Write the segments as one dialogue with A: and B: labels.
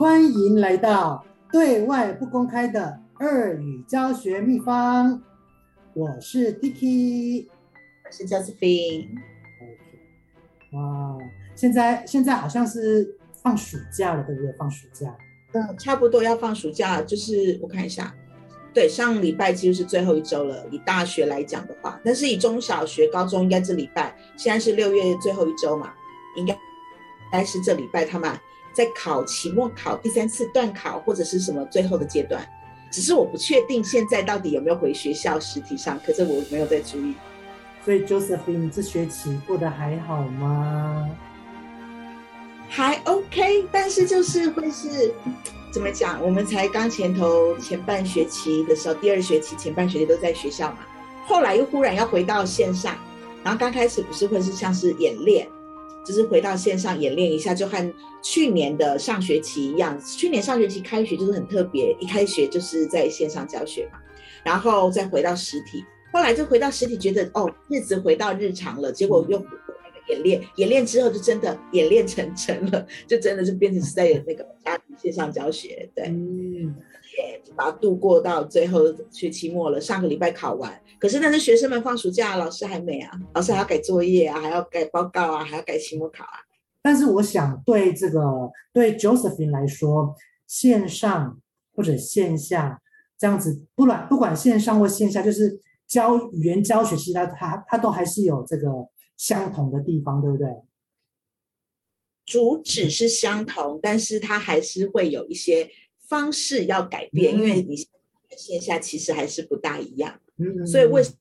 A: 欢迎来到对外不公开的二语教学秘方。我是 Dicky，
B: 我是 Josephine。
A: OK，哇，现在现在好像是放暑假了，对不对？放暑假，
B: 嗯，差不多要放暑假了，就是我看一下，对，上礼拜几乎是最后一周了。以大学来讲的话，但是以中小学、高中应该这礼拜，现在是六月最后一周嘛，应该应该是这礼拜他们在考期末考第三次段考或者是什么最后的阶段。只是我不确定现在到底有没有回学校实体上课，可是我没有在注意。
A: 所以 Josephine 这学期过得还好吗？
B: 还 OK，但是就是会是怎么讲？我们才刚前头前半学期的时候，第二学期前半学期都在学校嘛，后来又忽然要回到线上，然后刚开始不是会是像是演练。就是回到线上演练一下，就和去年的上学期一样。去年上学期开学就是很特别，一开学就是在线上教学嘛，然后再回到实体。后来就回到实体，觉得哦，日子回到日常了。结果又演练，演练之后就真的演练成真了，就真的是变成是在 那个家庭线上教学。对，嗯。把它度过到最后学期末了，上个礼拜考完，可是那是学生们放暑假，老师还没啊，老师还要改作业啊，还要改报告啊，还要改期末考啊。
A: 但是我想对这个对 Josephine 来说，线上或者线下这样子，不管不管线上或线下，就是教语言教学，其实它它它都还是有这个相同的地方，对不对？
B: 主旨是相同，但是它还是会有一些。方式要改变，因为你线下其实还是不大一样，嗯，所以为什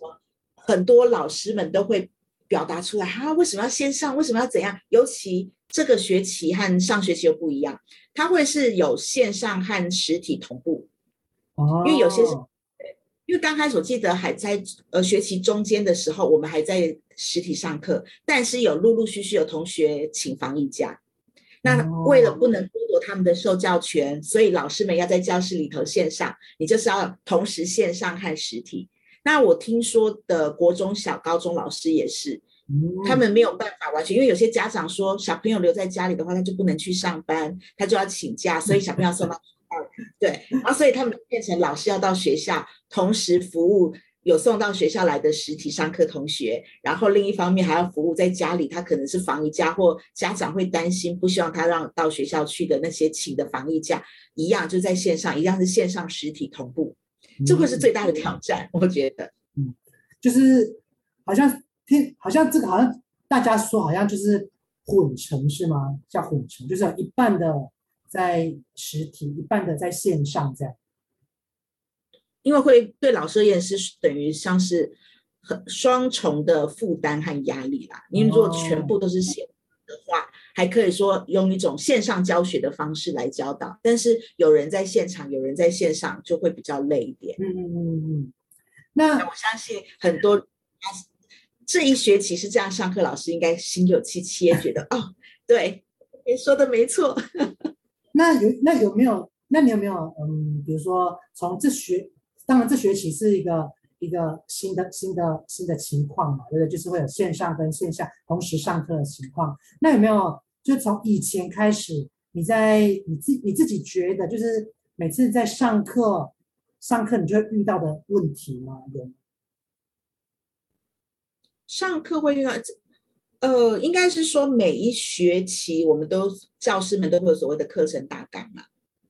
B: 么很多老师们都会表达出来，他、啊，为什么要线上？为什么要怎样？尤其这个学期和上学期又不一样，它会是有线上和实体同步，哦，因为有些是，因为刚开始我记得还在呃学期中间的时候，我们还在实体上课，但是有陆陆续续有同学请防疫假。那为了不能剥夺他们的受教权，所以老师们要在教室里头线上，你就是要同时线上和实体。那我听说的国中小、高中老师也是，他们没有办法完全，因为有些家长说小朋友留在家里的话，他就不能去上班，他就要请假，所以小朋友送到。对，然后所以他们变成老师要到学校同时服务。有送到学校来的实体上课同学，然后另一方面还要服务在家里，他可能是防疫假或家长会担心，不希望他让到学校去的那些请的防疫假，一样就在线上，一样是线上实体同步，这会是最大的挑战，嗯、我觉得。
A: 嗯，就是好像听，好像这个好像大家说好像就是混成是吗？叫混成，就是一半的在实体，一半的在线上这样。
B: 因为会对老师而言是等于像是很双重的负担和压力啦。因为如果全部都是线的话，哦，还可以说用一种线上教学的方式来教导，但是有人在现场，有人在线上，就会比较累一点。
A: 嗯嗯嗯嗯。那
B: 我相信很多这一学期是这样上课，老师应该心有戚戚，也觉得哦，对，你说的没错。
A: 那有那有没有？那你有没有嗯，比如说从这学。当然，这学期是一个一个新的新的新的情况嘛，对不对？就是会有线上跟线下同时上课的情况。那有没有就从以前开始，你在你自你自己觉得，就是每次在上课上课你就会遇到的问题吗？有。
B: 上课会遇到，呃，应该是说每一学期我们都教师们都会有所谓的课程大纲嘛。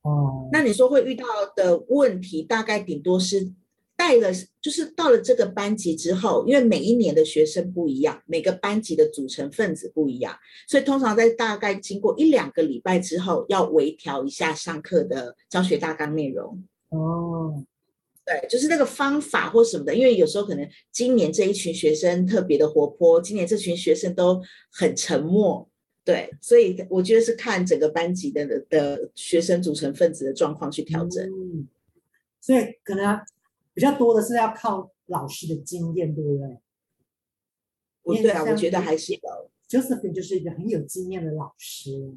B: 哦，那你说会遇到的问题，大概顶多是带了，就是到了这个班级之后，因为每一年的学生不一样，每个班级的组成分子不一样，所以通常在大概经过一两个礼拜之后，要微调一下上课的教学大纲内容。哦，对，就是那个方法或什么的，因为有时候可能今年这一群学生特别的活泼，今年这群学生都很沉默。对，所以我觉得是看整个班级的的学生组成分子的状况去调整。嗯，
A: 所以可能比较多的是要靠老师的经验，对不对？
B: 不对啊，我觉得还是有。
A: Josephine 就是一个很有经验的老师，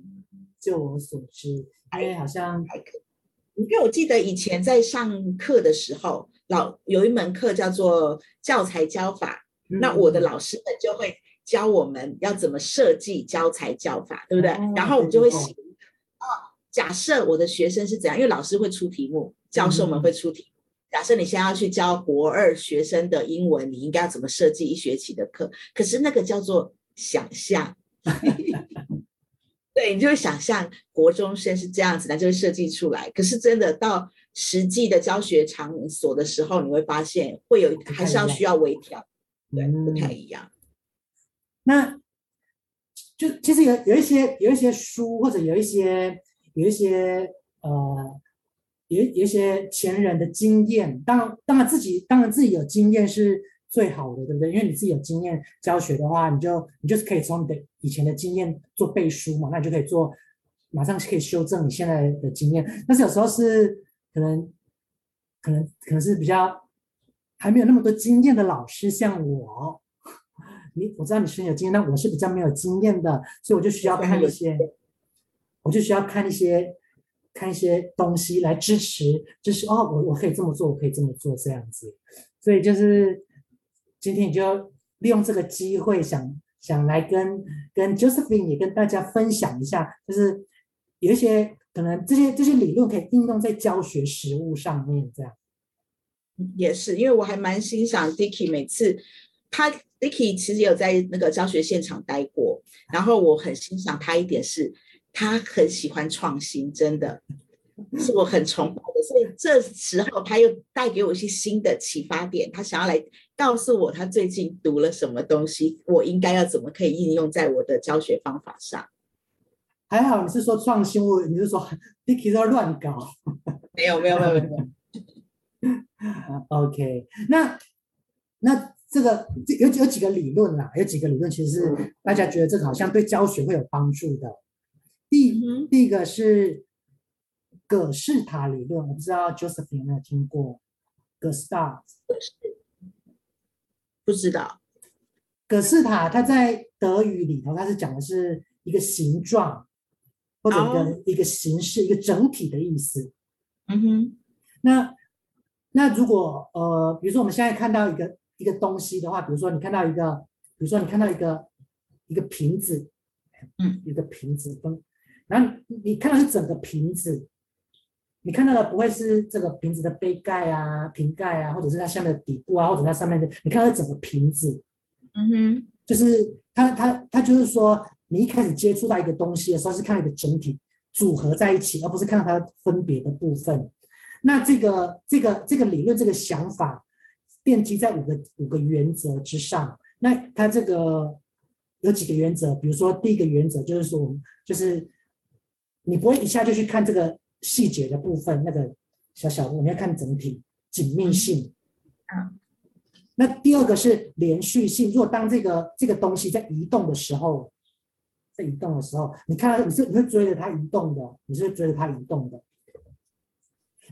A: 就我所知，因为好像还可以。
B: 因为我记得以前在上课的时候，老有一门课叫做教材教法，嗯，那我的老师们就会。教我们要怎么设计教材教法，对不对？哦、然后我们就会写，哦，假设我的学生是怎样，因为老师会出题目，教授们会出题目。嗯、假设你现在要去教国二学生的英文，你应该要怎么设计一学期的课？可是那个叫做想象。对，你就会想象国中生是这样子，那就会设计出来。可是真的到实际的教学场所的时候，你会发现会有还是要需要微调，对，不太一样。
A: 那就其实有有一些有一些书，或者有一些有一些呃，有有一些前人的经验。当然，当然自己当然自己有经验是最好的，对不对？因为你自己有经验教学的话，你就你就是可以从你的以前的经验做背书嘛，那你就可以做，马上可以修正你现在的经验。但是有时候是可能，可能可能是比较还没有那么多经验的老师，像我，你我知道你是很有经验，但我是比较没有经验的，所以我就需要看一些，我就需要看一些看一些东西来支持，就是哦，我我可以这么做，我可以这么做这样子，所以就是。今天你就利用这个机会想，想想来跟跟 Josephine 也跟大家分享一下，就是有一些可能这些这些理论可以应用在教学实务上面，这样。
B: 也是，因为我还蛮欣赏 Dicky，每次他 Dicky 其实有在那个教学现场待过，然后我很欣赏他一点是，他很喜欢创新，真的。是我很崇拜的，所以这时候他又带给我一些新的启发点，他想要来告诉我他最近读了什么东西，我应该要怎么可以应用在我的教学方法上。
A: 还好你是说创新，我你是说 Dicky 在乱搞？
B: 没有没有没有没有。
A: OK，那那这个有有几个理论啦，有几个理论其实是大家觉得这个好像对教学会有帮助的。第、嗯、第一个是。葛式塔理论，我不知道 Josephine 有没有听过。葛式塔，
B: 不知道。
A: 葛式塔，它在德语里头，它是讲的是一个形状或者一个、oh. 一个形式、一个整体的意思。
B: 嗯哼。
A: 那那如果呃，比如说我们现在看到一个一个东西的话，比如说你看到一个，比如说你看到一个一个瓶子，
B: 嗯，
A: 一个瓶子，然后你看到是整个瓶子。你看到的不会是这个瓶子的杯盖啊、瓶盖啊，或者是它下面的底部啊，或者它上面的，你看到整个瓶子，
B: 嗯哼，
A: 就是它它它就是说，你一开始接触到一个东西的时候，是看一个整体组合在一起，而不是看到它分别的部分。那这个这个这个理论这个想法奠基在五个五个原则之上。那它这个有几个原则？比如说第一个原则就是说，就是你不会一下就去看这个。细节的部分，那个小小我们要看整体紧密性。
B: 嗯，
A: 那第二个是连续性。如果当这个这个东西在移动的时候，在移动的时候，你看到你是你是追着它移动的，你是追着它移动的。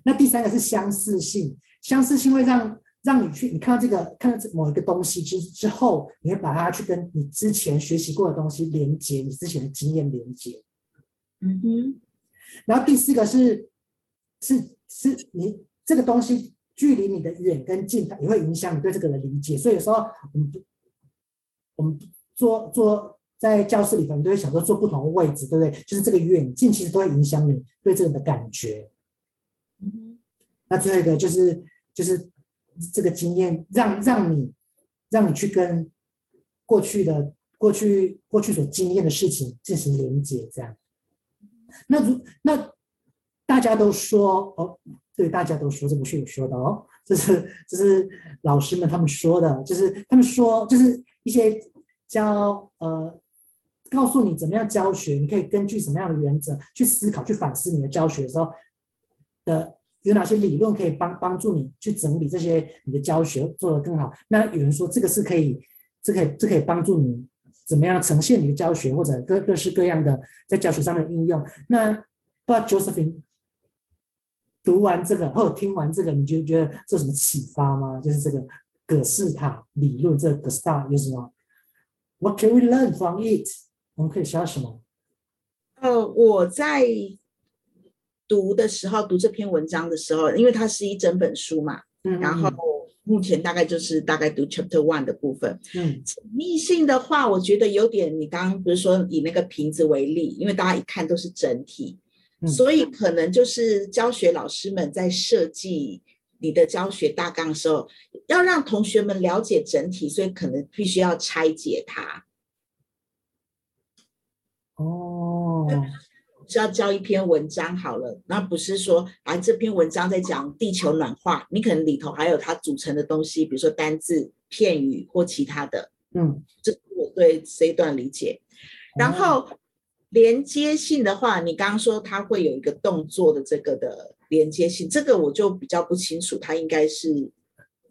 A: 那第三个是相似性，相似性会让让你去你看到这个看到这某一个东西之之后，你会把它去跟你之前学习过的东西连接，你之前的经验连接。
B: 嗯哼。
A: 然后第四个是，是是你这个东西距离你的远跟近，它也会影响你对这个的理解。所以有时候我们我们坐坐在教室里头，你都会想说坐不同的位置，对不对？就是这个远近其实都会影响你对这个的感觉。
B: 嗯，
A: 那最后一个就是就是这个经验让让你让你去跟过去的过去过去所经验的事情进行连接，这样。那如那大家都说哦，对，大家都说这不是我说的哦，这是这是老师们他们说的，就是他们说就是一些教呃告诉你怎么样教学，你可以根据什么样的原则去思考、去反思你的教学的时候的有哪些理论可以帮帮助你去整理这些你的教学做得更好。那有人说这个是可以，这可以这可以帮助你。怎么样呈现你的教学，或者各各式各样的在教学上的应用？那不知道 Josephine 读完这个或者听完这个，你就觉得这有什么启发吗？就是这个葛式塔理论，这个 Gestalt 有什么？What can we learn from it？我们可以学到什么？
B: 呃，我在读的时候，读这篇文章的时候，因为它是一整本书嘛，嗯，然后。目前大概就是大概读 Chapter One 的部分。
A: 嗯，
B: 紧密性的话，我觉得有点。你刚刚不是说以那个瓶子为例，因为大家一看都是整体，嗯，所以可能就是教学老师们在设计你的教学大纲的时候，要让同学们了解整体，所以可能必须要拆解它。
A: 哦。
B: 是要教一篇文章好了，那不是说啊这篇文章在讲地球暖化，你可能里头还有它组成的东西，比如说单字、片语或其他的。
A: 嗯，
B: 这是我对这一段理解。然后连接性的话，你刚刚说它会有一个动作的这个的连接性，这个我就比较不清楚，它应该是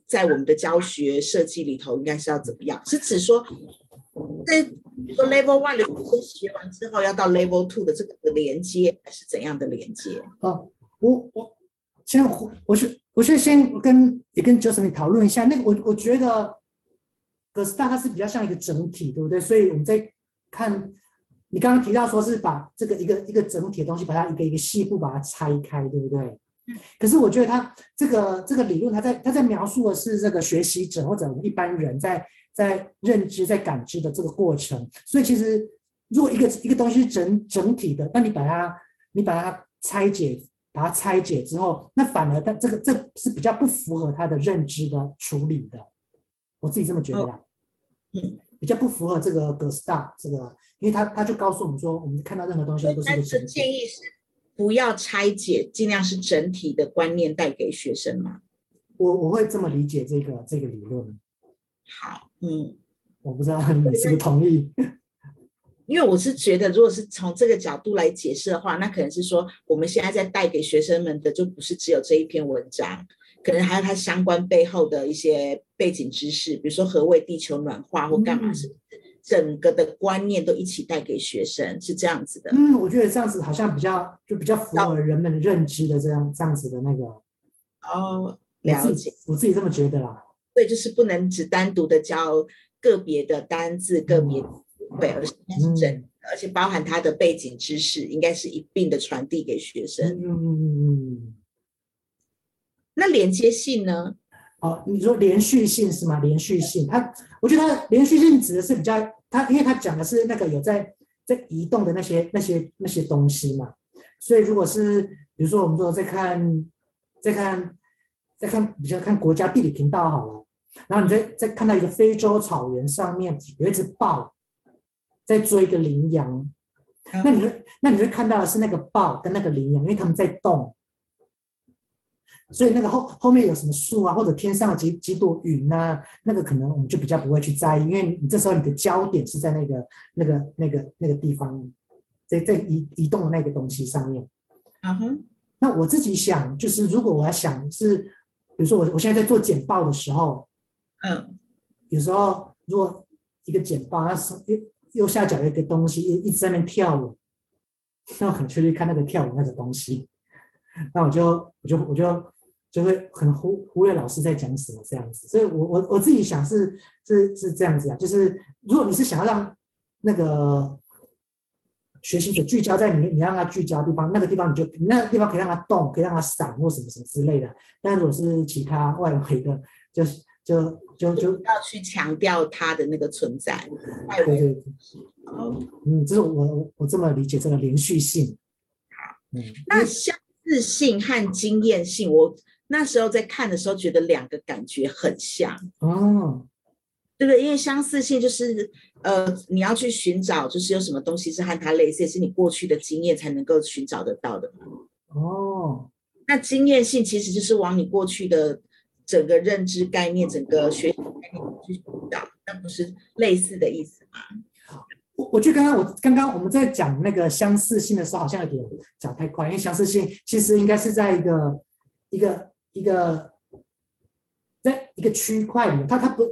B: 在我们的教学设计里头应该是要怎么样？是指说？在比如说 level one 的学生学完之后，要到 level two 的这个的连接，还是怎样的连接？
A: 哦，我我先我我是我是先跟也跟 Josephine 讨论一下，那个我我觉得 GestArt 它是比较像一个整体，对不对？所以我们在看你刚刚提到说是把这个一个一个整体的东西，把它一个一个细部把它拆开，对不对？嗯。可是我觉得他这个这个理论，他在他在描述的是这个学习者或者我们一般人在。在认知、在感知的这个过程，所以其实如果一个一个东西是整整体的，那你把它你把它拆解，把它拆解之后，那反而它这个这是比较不符合他的认知的处理的，我自己这么觉得，嗯，比较不符合这个 GestArt 这个，因为他他就告诉我们说，我们看到任何东西都是一个整体。
B: 建议是不要拆解，尽量是整体的观念带给学生嘛。
A: 我我会这么理解这个这个理论。
B: 好，嗯，
A: 我不知道你是不是同意，
B: 因为我是觉得，如果是从这个角度来解释的话，那可能是说，我们现在在带给学生们的就不是只有这一篇文章，可能还有它相关背后的一些背景知识，比如说何谓地球暖化或干嘛，是整个的观念都一起带给学生，是这样子的。
A: 嗯，我觉得这样子好像比较就比较符合人们的认知的这样这样子的那个。
B: 哦，了解，
A: 我自己这么觉得啦。
B: 对，就是不能只单独的教个别的单字、个别词汇，而是是整、嗯，而且包含他的背景知识，应该是一并的传递给学生。
A: 嗯，
B: 那连接性呢？
A: 哦，你说连续性是吗？连续性，它，我觉得它连续性指的是比较，它因为它讲的是那个有在在移动的那些那些那些东西嘛，所以如果是比如说我们说在看在看在看比较看国家地理频道好了。然后你再再看到一个非洲草原上面有一只豹在追一个羚羊，那你会那你会看到的是那个豹跟那个羚羊，因为他们在动，所以那个后后面有什么树啊，或者天上有几几朵云啊，那个可能我们就比较不会去在意，因为你这时候你的焦点是在那个那个那个那个地方，在在移移动的那个东西上面。
B: 嗯哼，
A: 那我自己想，就是如果我要想是，比如说我我现在在做简报的时候。
B: 嗯，
A: 有时候如果一个简报，它是右右下角有一个东西一一直在那边跳舞，那我可能就去看那个跳舞那个东西，那我就我就我就就会很忽忽略老师在讲什么这样子。所以我我我自己想是是是这样子啊，就是如果你是想要让那个学习者聚焦在你你让他聚焦的地方，那个地方你就那个地方可以让他动，可以让他闪或什么什么之类的。但如果是其他外围的，就是。就就就
B: 要去强调它的那个存在，
A: 对对对，嗯，这是我我这么理解这个连续性。
B: 好，嗯，那相似性和经验性，我那时候在看的时候觉得两个感觉很像
A: 哦，
B: 对不对？因为相似性就是呃，你要去寻找，就是有什么东西是和它类似，也是你过去的经验才能够寻找得到的。
A: 哦，
B: 那经验性其实就是往你过去的。整个认知概念，整个学习概念去引导，那不是类似的意思吗？
A: 我我觉得刚刚我刚刚我们在讲那个相似性的时候，好像有点讲太快，因为相似性其实应该是在一个一个一个在一个区块里面，它它不。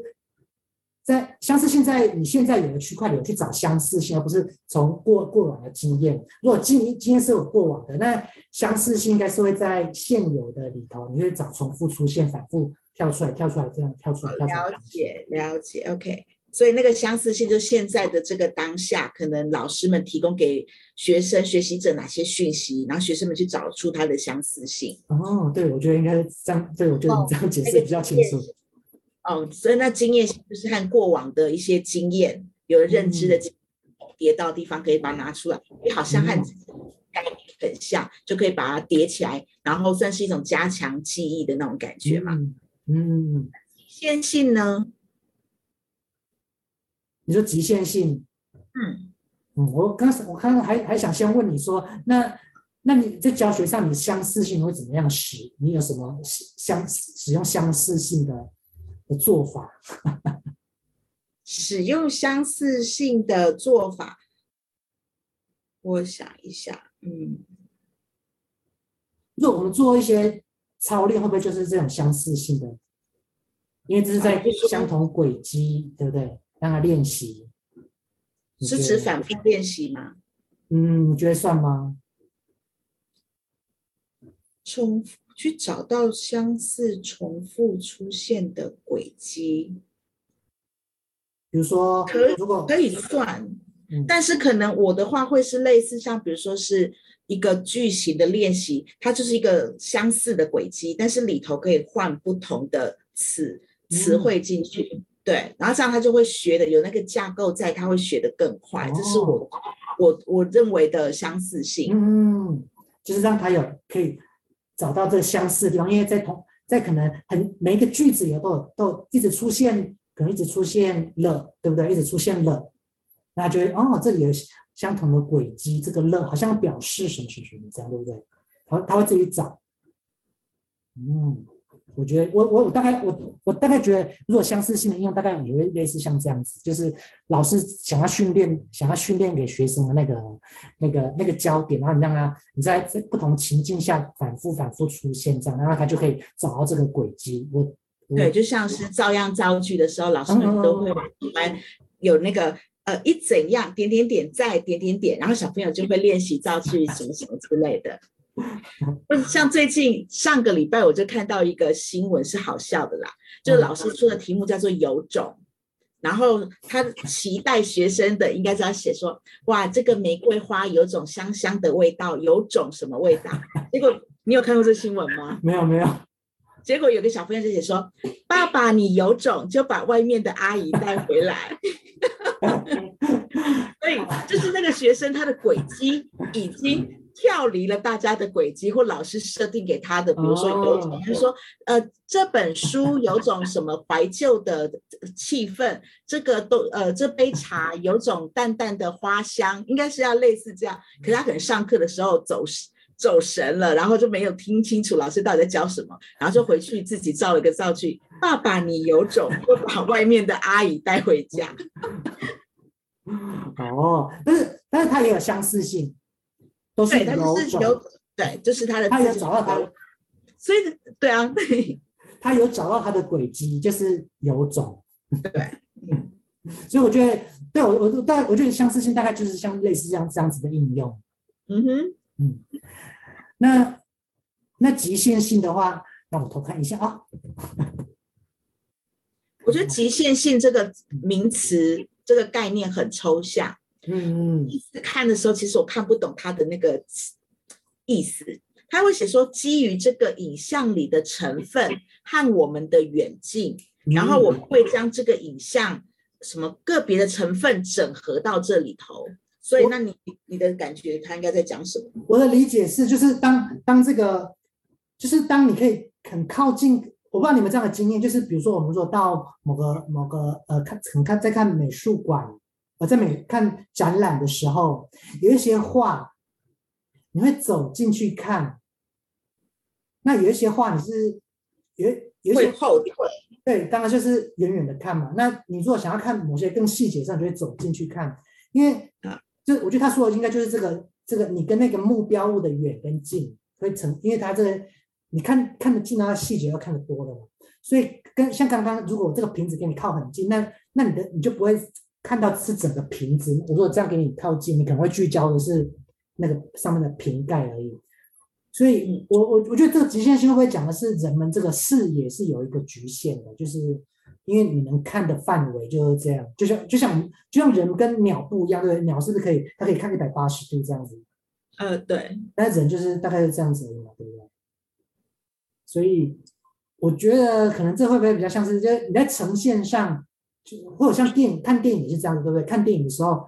A: 在相似性，在你现在有的区块里去找相似性，而不是从过过往的经验。如果经经验是有过往的，那相似性应该是会在现有的里头，你会找重复出现、反复跳出来、跳出来这样跳出来、跳出来。
B: 了解了解，OK。所以那个相似性，就现在的这个当下，可能老师们提供给学生学习者哪些讯息，然后学生们去找出它的相似性。
A: 哦，对，我觉得应该这样。对，我觉得你这样解释比较清楚。哦
B: 哦，所以那经验就是和过往的一些经验，有了认知的经验叠到的地方，可以把它拿出来，也好像和概念很像，就可以把它叠起来，然后算是一种加强记忆的那种感觉嘛。
A: 嗯嗯。
B: 极限性呢？
A: 你说极限性？
B: 嗯
A: 嗯，我刚才我刚刚还还想先问你说，那那你在教学上，你相似性会怎么样使？你有什么相使用相似性的的做法？
B: 使用相似性的做法，我想一下，嗯，
A: 如果我们做一些操练，会不会就是这种相似性的？因为这是在相同轨迹，啊、对不对？让他练习，
B: 是指反复练习吗？
A: 嗯，你觉得算吗？
B: 重复去找到相似、重复出现的轨迹。
A: 比如说，
B: 可以
A: 如果
B: 可以算，嗯，但是可能我的话会是类似像，比如说是一个句型的练习，它就是一个相似的轨迹，但是里头可以换不同的词词汇进去，嗯，对，然后这样他就会学的有那个架构在，他会学的更快，哦，这是我我我认为的相似性，
A: 嗯，就是让他有可以找到这个相似的地方，因为在同在可能很每一个句子里都都一直出现。可能一直出现了，对不对？一直出现了，那就会哦，这里有相同的轨迹，这个了好像表示什么什么什么这样，对不对？他他会自己找。嗯，我觉得我我我大概我我大概觉得，如果相似性的应用，大概也会类似像这样子，就是老师想要训练，想要训练给学生的那个那个那个焦点，然后你让他你在在不同情境下反复反复出现这样，然后他就可以找到这个轨迹。我。
B: 对，就像是照样造句的时候，老师们都会玩有那个呃一怎样点点点再点点点，然后小朋友就会练习造句什么什么之类的。像最近上个礼拜我就看到一个新闻是好笑的啦，就是老师出的题目叫做有种，然后他期待学生的应该是要写说，哇，这个玫瑰花有种香香的味道，有种什么味道？结果你有看过这新闻吗？
A: 没有，没有。
B: 结果有个小朋友就写说：“爸爸，你有种就把外面的阿姨带回来。”所以就是那个学生他的轨迹已经跳离了大家的轨迹或老师设定给他的，比如说有种，他说：“呃，这本书有种什么怀旧的气氛，这个都呃这杯茶有种淡淡的花香，应该是要类似这样。”可是他可能上课的时候走失。走神了，然后就没有听清楚老师到底在教什么，然后就回去自己造了个造句：“爸爸，你有种，就把外面的阿姨带回家。”
A: 哦，但是但是他也有相似性，都是有种，对，是有
B: 对，就是他的，
A: 他有找到他，
B: 所以对啊，对，
A: 他有找到他的轨迹，就是有种，
B: 对，
A: 所以我觉得，对我我大概我觉得相似性大概就是像类似这样这样子的应用，
B: 嗯哼。
A: 嗯，那那极限性的话，让我偷看一下啊。
B: 我觉得极限性这个名词，这个概念很抽象。
A: 嗯嗯。
B: 第一次看的时候，其实我看不懂他的那个意思。他会写说，基于这个影像里的成分和我们的远近，然后我们会将这个影像什么个别的成分整合到这里头。所以，那你你的感觉，他应该在讲什么？
A: 我的理解是，就是当当这个，就是当你可以很靠近，我不知道你们这样的经验，就是比如说我们说到某个某个呃看，可能看在看美术馆，呃在美看展览的时候，有一些画，你会走进去看，那有一些画你是有有一些
B: 后退，
A: 对，当然就是远远的看嘛。那你如果想要看某些更细节上，就会走进去看，因为啊。就我觉得他说的应该就是这个，这个你跟那个目标物的远跟近会成，因为他这个你看看得近啊，细节要看得多了嘛，所以跟像刚刚如果这个瓶子给你靠很近，那那你的你就不会看到是整个瓶子。我如果这样给你靠近，你可能会聚焦的是那个上面的瓶盖而已。所以我我我觉得这个极限性会不会讲的是人们这个视野是有一个局限的，就是。因为你能看的范围就是这样，就像就像就像人跟鸟不一样，对不对？鸟是不是可以它可以看一百八十度这样子？
B: 呃，对。
A: 但是人就是大概是这样子而已嘛，对不对？所以我觉得可能这会不会比较像是，就你在呈现上，就或者像电影看电影也是这样子，对不对？看电影的时候，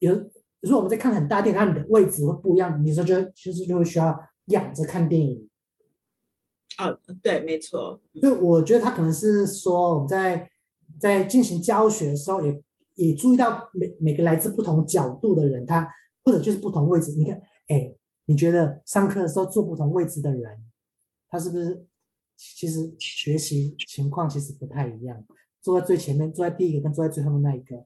A: 有如果我们在看很大电影，它你的位置会不一样，你说就其实就会需要仰着看电影。
B: 哦，对，没错。
A: 所以我觉得他可能是说我们在在进行教学的时候也，也也注意到每每个来自不同角度的人，他或者就是不同位置。你看，哎，你觉得上课的时候坐不同位置的人，他是不是其实学习情况其实不太一样？坐在最前面，坐在第一个跟坐在最后面那一个，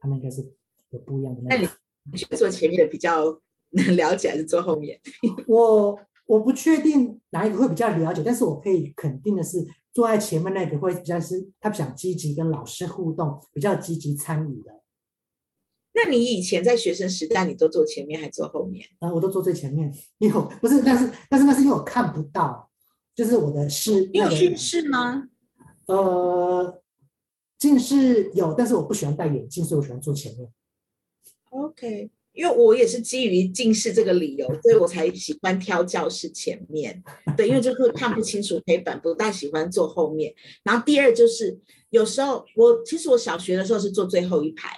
A: 他们应该是有不一样的那。
B: 那你觉得坐前面的比较能了解，还是坐后面？
A: 我。我不确定哪一个会比较了解，但是我可以肯定的是，坐在前面那个会比较是他比较积极跟老师互动，比较积极参与的。
B: 那你以前在学生时代，你都坐前面还坐后面？
A: 啊，我都坐最前面，因为不是，但是但是那是因为我看不到，就是我的视。
B: 你有近视吗？
A: 呃，近视有，但是我不喜欢戴眼镜，所以我喜欢坐前面。
B: OK。因为我也是基于近视这个理由，所以我才喜欢挑教室前面。对，因为就会看不清楚黑板，不大喜欢坐后面。然后第二就是，有时候我其实我小学的时候是坐最后一排，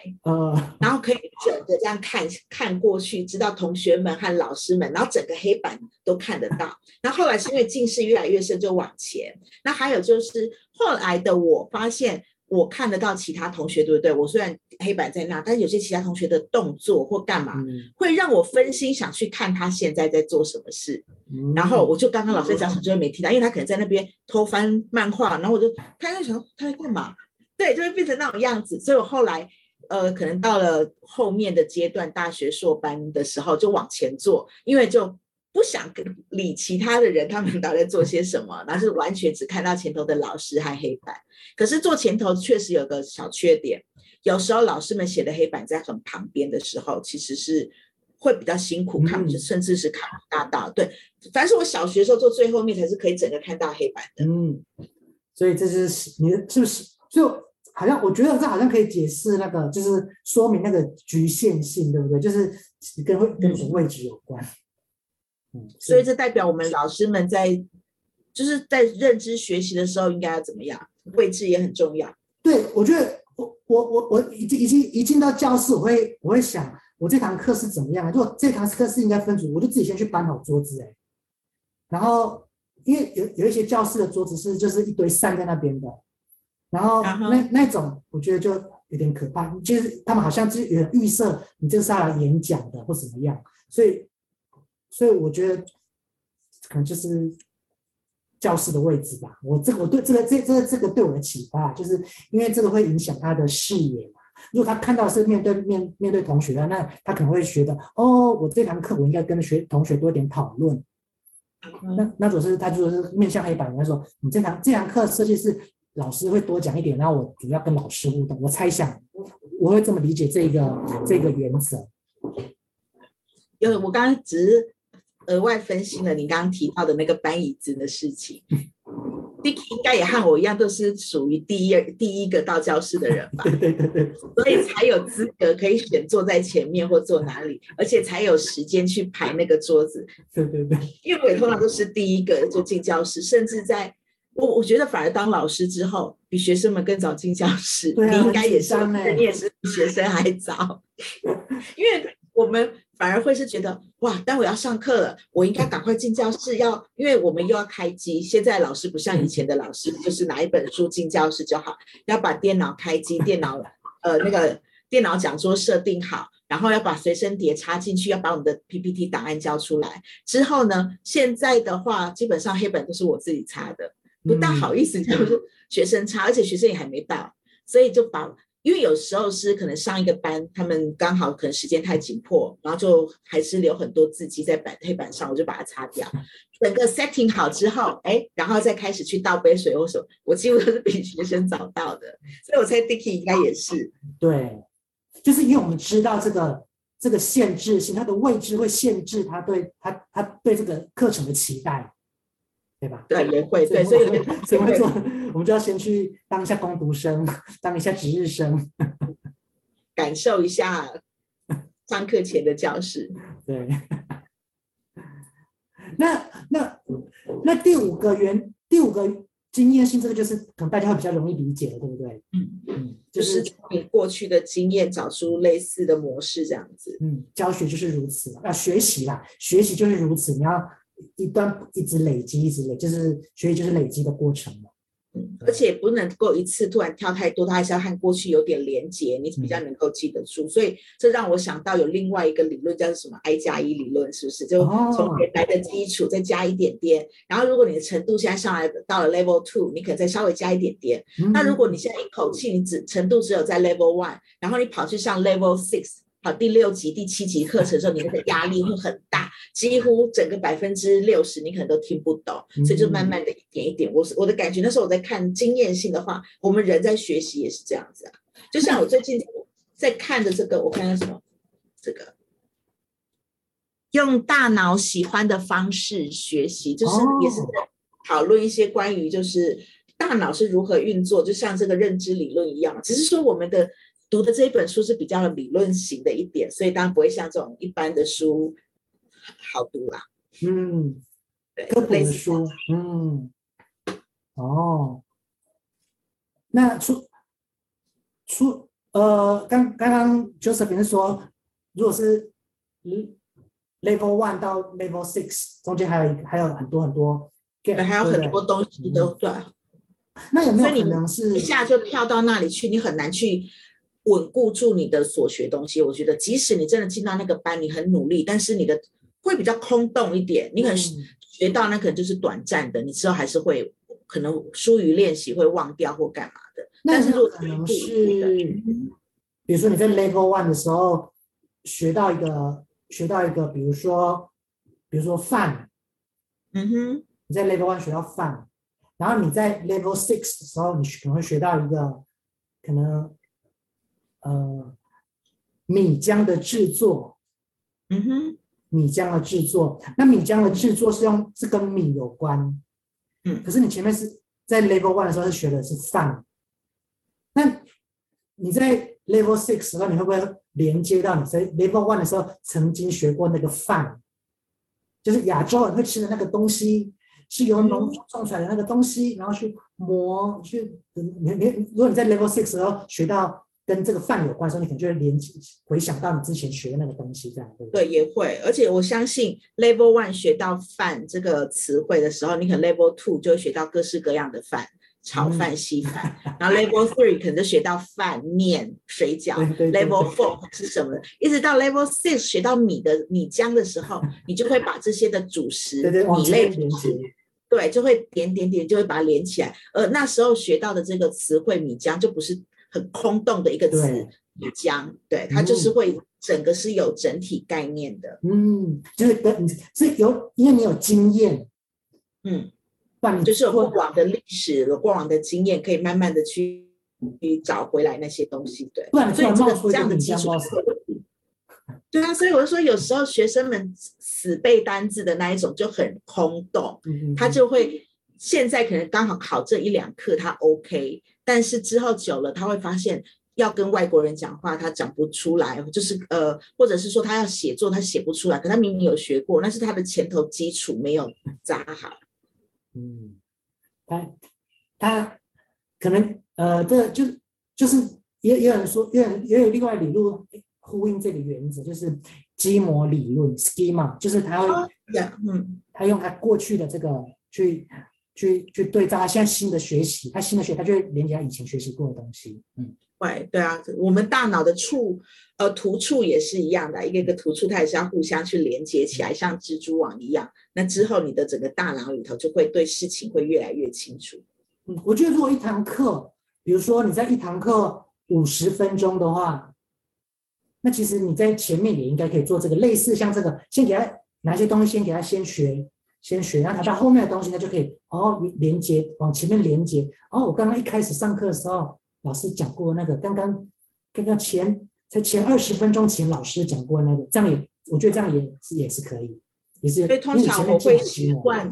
B: 然后可以整个这样看看过去，直到同学们和老师们，然后整个黑板都看得到。然后后来是因为近视越来越深，就往前。那还有就是后来的我发现。我看得到其他同学，对不对？我虽然黑板在那，但有些其他同学的动作或干嘛，会让我分心，想去看他现在在做什么事。然后我就刚刚老师讲什么，就会没听到，因为他可能在那边偷翻漫画，然后我就他在想他在干嘛？对，就会变成那种样子。所以我后来呃，可能到了后面的阶段，大学硕班的时候就往前坐，因为就。不想跟理其他的人，他们到底在做些什么？然后是完全只看到前头的老师和黑板。可是做前头确实有个小缺点，有时候老师们写的黑板在很旁边的时候，其实是会比较辛苦看，嗯、甚至是看不大到。对，凡是我小学时候坐最后面才是可以整个看到黑板的。嗯，
A: 所以这是你是不是就好像我觉得这好像可以解释那个，就是说明那个局限性，对不对？就是跟会跟什么位置有关。嗯
B: 所以这代表我们老师们在就是在认知学习的时候应该要怎么样？位置也很重要。
A: 对，我觉得我我我我一进一进一进到教室，我会我会想，我这堂课是怎么样？如果这堂课是应该分组，我就自己先去搬好桌子，哎，然后因为有有一些教室的桌子是就是一堆散在那边的，然后那那种我觉得就有点可怕，就是他们好像就是有预设你这是要来演讲的或怎么样，所以。所以我觉得可能就是教室的位置吧。我这个我对这个这这这个对我的启发，就是因为这个会影响他的视野嘛。如果他看到是面对面面对同学的，那他可能会觉得哦，我这堂课我应该跟学同学多一点讨论。那那主要是他就是面向黑板，他说你这堂这堂课设计是老师会多讲一点，然后我主要跟老师互动。我猜想我会这么理解这个这个原则。
B: 因为我刚刚只是。额外分析了你刚刚提到的那个搬椅子的事情，Dicky 应该也和我一样，都是属于第一第一个到教室的人吧？
A: 对对对对，
B: 所以才有资格可以选坐在前面或坐哪里，而且才有时间去排那个桌子。
A: 对对对，
B: 因为我也通常都是第一个就进教室，甚至在我我觉得反而当老师之后，比学生们更早进教室。你应该也是，
A: 欸、
B: 你也是比学生还早，因为我们。反而会是觉得哇，待会要上课了，我应该赶快进教室。要，因为我们又要开机。现在老师不像以前的老师，就是拿一本书进教室就好，要把电脑开机，电脑呃那个电脑讲桌设定好，然后要把随身碟插进去，要把我们的 PPT 档案交出来。之后呢，现在的话基本上黑本都是我自己擦的，不大好意思 就是学生擦，而且学生也还没到，所以就把。因为有时候是可能上一个班，他们刚好可能时间太紧迫，然后就还是留很多字迹在板黑板上，我就把它擦掉。整个 setting 好之后，哎，然后再开始去倒杯水或什么，我几乎都是比学生早到的，所以我猜 Dicky 应该也是。
A: 对，就是因为我们知道这个这个限制性，它的位置会限制他对他他对这个课程的期待。对吧？
B: 对，也会对，所以
A: 所以会做，我们就要先去当一下工读生，当一下值日生，
B: 感受一下上课前的教室。
A: 对。那那那第五个原第五个经验性这个就是可能大家会比较容易理解的，对不对？
B: 嗯嗯，就是从你过去的经验找出类似的模式，这样子。
A: 嗯，教学就是如此嘛，要学习啦，学习就是如此，你要一段一直累积，一直累，就是学习就是累积的过程嘛。
B: 嗯，而且不能够一次突然跳太多，它还是要和过去有点连接，你比较能够记得住。嗯、所以这让我想到有另外一个理论叫做什么 I 加一理论，是不是？就从原来的基础再加一点点，哦、然后如果你的程度现在上来到了 Level Two，你可能再稍微加一点点。嗯、那如果你现在一口气你只程度只有在 Level One，然后你跑去上 Level Six。好，第六集、第七集课程的时候，你那个压力会很大，几乎整个百分之六十你可能都听不懂，所以就慢慢的一点一点。我是我的感觉，那时候我在看经验性的话，我们人在学习也是这样子啊。就像我最近在看的这个，我看到什么，这个用大脑喜欢的方式学习，就是也是在讨论一些关于就是大脑是如何运作，就像这个认知理论一样，只是说我们的。读的这一本书是比较理论型的一点，所以当然不会像这种一般的书好读啦。
A: 嗯，对，科普的书，嗯，哦，那出出呃，刚刚刚 Josephine 说，如果是 Level One 到 Level Six 中间还有还有很多很多，
B: 对，还有很多东西都对。
A: 那有没有可能是
B: 一下就跳到那里去？你很难去。稳固住你的所学东西，我觉得即使你真的进到那个班，你很努力，但是你的会比较空洞一点。你可能学到那可能就是短暂的，你之后还是会可能疏于练习，会忘掉或干嘛的。但是如果
A: 可能是，比如说你在 Level One 的时候学到一个学到一个，比如说比如说饭，
B: 嗯哼，
A: 你在 Level One 学到饭，然后你在 Level Six 的时候，你可能会学到一个可能。呃，米浆的制作，
B: 嗯哼，
A: 米浆的制作，那米浆的制作是用是跟米有关，
B: 嗯，
A: 可是你前面是在 Level One 的时候是学的是饭，那你在 Level Six 的时候，你会不会连接到你在 Level One 的时候曾经学过那个饭，就是亚洲人会吃的那个东西，是由农夫种出来的那个东西，然后去磨去，你你如果你在 Level Six 的时候学到。跟这个饭有关，所以你可能就会连回想到你之前学的那个东西，这样对不对？
B: 对，也会。而且我相信，Level One 学到饭这个词汇的时候，你可能 Level Two 就会学到各式各样的饭，炒饭、稀饭。嗯、然后 Level Three 可能就学到饭、面、水饺。Level Four 是什么？一直到 Level Six 学到米的米浆的时候，你就会把这些的主食、米类主食，对，就会点点点，就会把它连起来。呃那时候学到的这个词汇米浆就不是。很空洞的一个词，米浆，对，它就是会整个是有整体概念的，
A: 嗯，就是跟所以有，因为你有经验，
B: 嗯，就是有过往的历史，有过往的经验，可以慢慢的去去找回来那些东西，对，所以这个这样的基础，对啊，所以我就说，有时候学生们死背单字的那一种就很空洞，他就会现在可能刚好考这一两课，他 OK。但是之后久了，他会发现要跟外国人讲话，他讲不出来，就是呃，或者是说他要写作，他写不出来。可他明明有学过，但是他的前头基础没有扎好。
A: 嗯，他他可能呃，这就就是也也有人说，也有也有另外理论呼应这个原则，就是基模理论 （schema），就是他会，
B: 哦、嗯，
A: 他用他过去的这个去。去去对照他现在新的学习，他新的学，他就会连接他以前学习过的东西。嗯，
B: 对对啊，我们大脑的触呃突触也是一样的，一个一个突触，它也是要互相去连接起来，像蜘蛛网一样。那之后你的整个大脑里头就会对事情会越来越清楚。
A: 嗯，我觉得如果一堂课，比如说你在一堂课五十分钟的话，那其实你在前面也应该可以做这个类似像这个，先给他拿些东西，先给他先学。先学，然后他到后面的东西，他就可以哦连接往前面连接。哦，我刚刚一开始上课的时候，老师讲过那个，刚刚刚刚前才前二十分钟前老师讲过那个，这样也我觉得这样也是也是可以，也是。
B: 所以通常我会习惯，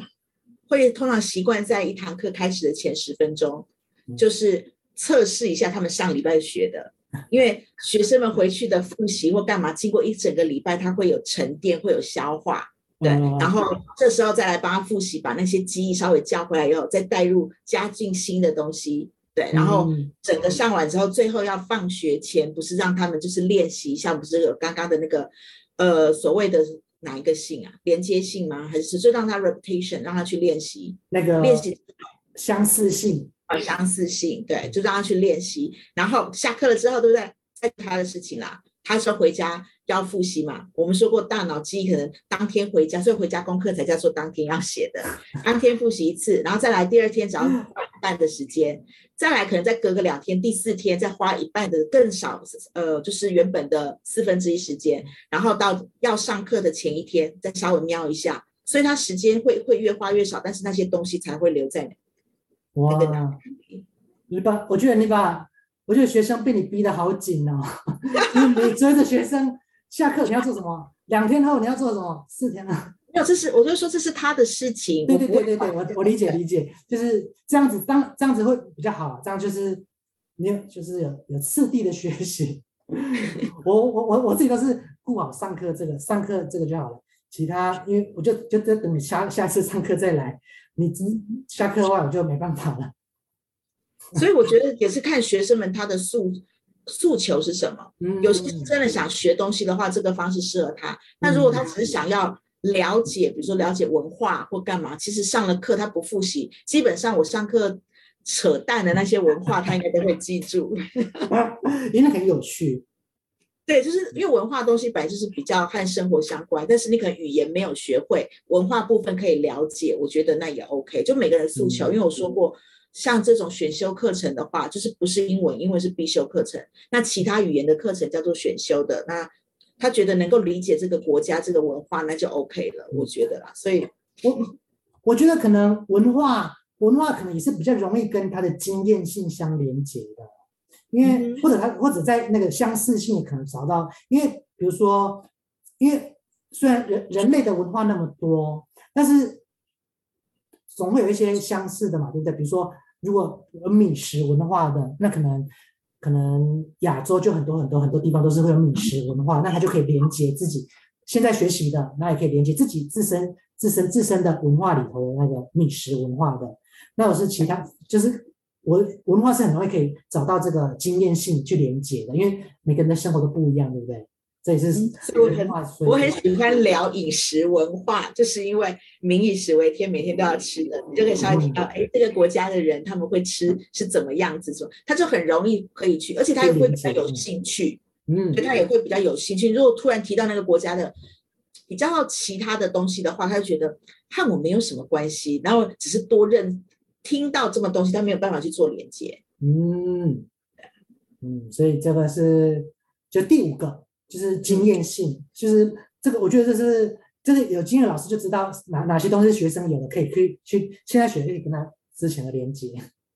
B: 会通常习惯在一堂课开始的前十分钟，就是测试一下他们上礼拜学的，因为学生们回去的复习或干嘛，经过一整个礼拜，他会有沉淀，会有消化。对，然后这时候再来帮他复习，把那些记忆稍微叫回来以后，再带入加进新的东西，对，然后整个上完之后，最后要放学前，不是让他们就是练习一下，不是有刚刚的那个呃所谓的哪一个性啊，连接性吗？还是就让他 repetition，让他去练习
A: 那个练习相似性
B: 啊，相似性，对，就让他去练习，然后下课了之后，对不对？再他的事情啦。他说回家要复习嘛，我们说过大脑记忆可能当天回家，所以回家功课才叫做当天要写的。当天复习一次，然后再来第二天只要花一半的时间，再来可能再隔个两天，第四天再花一半的更少，呃，就是原本的四分之一时间，然后到要上课的前一天再稍微瞄一下，所以他时间会会越花越少，但是那些东西才会留在那个脑里。
A: 你把，我觉得你把。我觉得学生被你逼得好紧哦，你追着学生 下课你要做什么？两天后你要做什么？四天了，
B: 没有，这是我就说这是他的事情。
A: 对对对对对，我我理解理解，就是这样子，当这样子会比较好，这样就是你有就是有有次第的学习。我我我我自己都是顾好上课这个上课这个就好了，其他因为我就就就等你下下次上课再来，你下课的话我就没办法了。
B: 所以我觉得也是看学生们他的诉诉求是什么。有些真的想学东西的话，这个方式适合他。那如果他只是想要了解，比如说了解文化或干嘛，其实上了课他不复习，基本上我上课扯淡的那些文化，他应该都会记住，
A: 因为很有趣。
B: 对，就是因为文化东西本来就是比较和生活相关，但是你可能语言没有学会，文化部分可以了解，我觉得那也 OK。就每个人诉求，因为我说过。像这种选修课程的话，就是不是英文，英文是必修课程。那其他语言的课程叫做选修的。那他觉得能够理解这个国家这个文化，那就 OK 了，我觉得啦。所以，
A: 我我觉得可能文化文化可能也是比较容易跟他的经验性相连接的，因为或者他或者在那个相似性可能找到，因为比如说，因为虽然人人类的文化那么多，但是总会有一些相似的嘛，对不对？比如说。如果有米食文化的，那可能可能亚洲就很多很多很多地方都是会有米食文化，那他就可以连接自己现在学习的，那也可以连接自己自身自身自身的文化里头的那个米食文化的。那我是其他，就是我文化是很容易可以找到这个经验性去连接的，因为每个人的生活都不一样，对不对？这也是
B: 我很我很喜欢聊饮食文化，就是因为民以食为天，每天都要吃的，你就可以稍微提到，哎，这个国家的人他们会吃是怎么样子，说他就很容易可以去，而且他也会比较有兴趣，嗯，所以他也会比较有兴趣。如果突然提到那个国家的比较其他的东西的话，他就觉得和我没有什么关系，然后只是多认听到这么东西，他没有办法去做连接。
A: 嗯，嗯，所以这个是就第五个。就是经验性，就是这个，我觉得这是，就是有经验的老师就知道哪哪些东西学生有的，可以可以去现在学可以跟他之前的连接。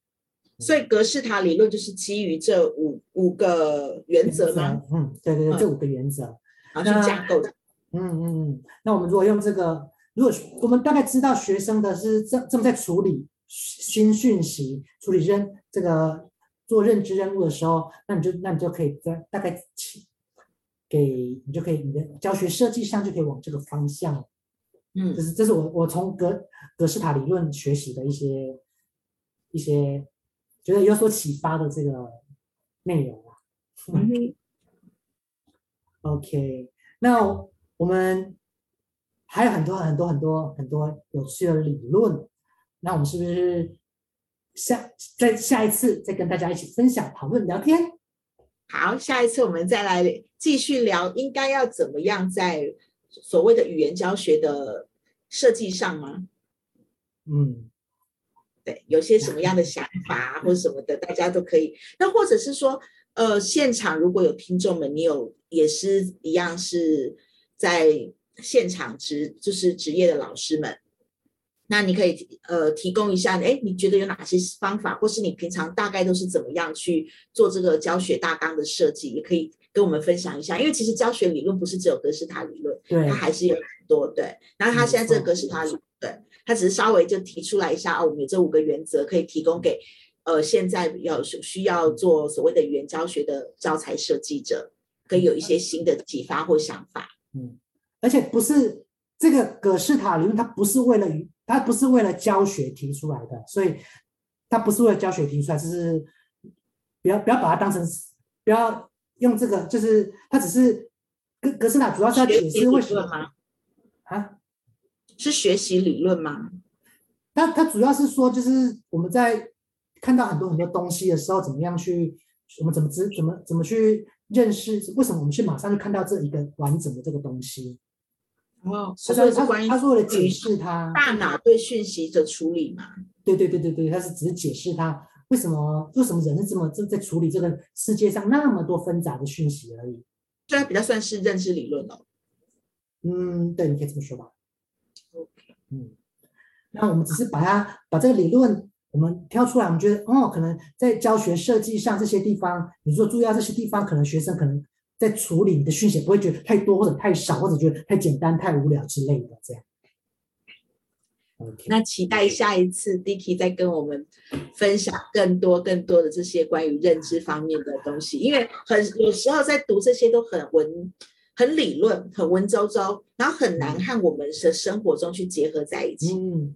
B: 所以格式塔理论就是基于这五五个原则吗？
A: 嗯，对对对，这五个原则，
B: 然后去架构的。
A: 嗯嗯嗯，那我们如果用这个，如果我们大概知道学生的是正正在处理新讯息、处理认这个做认知任务的时候，那你就那你就可以在大概给你就可以，你的教学设计上就可以往这个方向，嗯，这是这是我我从格格式塔理论学习的一些一些觉得有所启发的这个内容啊。嗯，OK，那我们还有很多很多很多很多有趣的理论，那我们是不是下在下一次再跟大家一起分享讨论聊天？
B: 好，下一次我们再来继续聊，应该要怎么样在所谓的语言教学的设计上吗？
A: 嗯，
B: 对，有些什么样的想法或者什么的，大家都可以。那或者是说，呃，现场如果有听众们，你有也是一样是在现场职，就是职业的老师们。那你可以呃提供一下，哎，你觉得有哪些方法，或是你平常大概都是怎么样去做这个教学大纲的设计，也可以跟我们分享一下。因为其实教学理论不是只有格式塔理论，
A: 对，
B: 它还是有很多对。然后他现在这个格式塔理论，对，他只是稍微就提出来一下哦，我们有这五个原则可以提供给呃现在要需要做所谓的语言教学的教材设计者，可以有一些新的启发或想法。
A: 嗯，而且不是。这个格式塔理论它不是为了它不是为了教学提出来的，所以它不是为了教学提出来，就是不要不要把它当成不要用这个，就是它只是格格式塔主要是要解释为什么吗？啊，
B: 是学习理论吗？
A: 它它主要是说，就是我们在看到很多很多东西的时候，怎么样去，我们怎么知怎么怎么去认识？为什么我们去马上就看到这一个完整的这个东西？
B: 哦，所以
A: 他是为了解释他
B: 大脑对讯息的处理嘛？
A: 对对对对对，他是只是解释他为什么为什么人是这么正在处理这个世界上那么多纷杂的讯息而已。
B: 这比较算是认知理论哦。
A: 嗯，对，你可以这么说吧。
B: OK，
A: 嗯，那我们只是把它把这个理论我们挑出来，我们觉得哦，可能在教学设计上这些地方，你说注意到这些地方，可能学生可能。在处理你的讯息，不会觉得太多或者太少，或者觉得太简单、太无聊之类的，这样。
B: Okay. 那期待下一次 Dicky 再跟我们分享更多、更多的这些关于认知方面的东西，因为很有时候在读这些都很文、很理论、很文绉绉，然后很难和我们的生活中去结合在一起。
A: 嗯，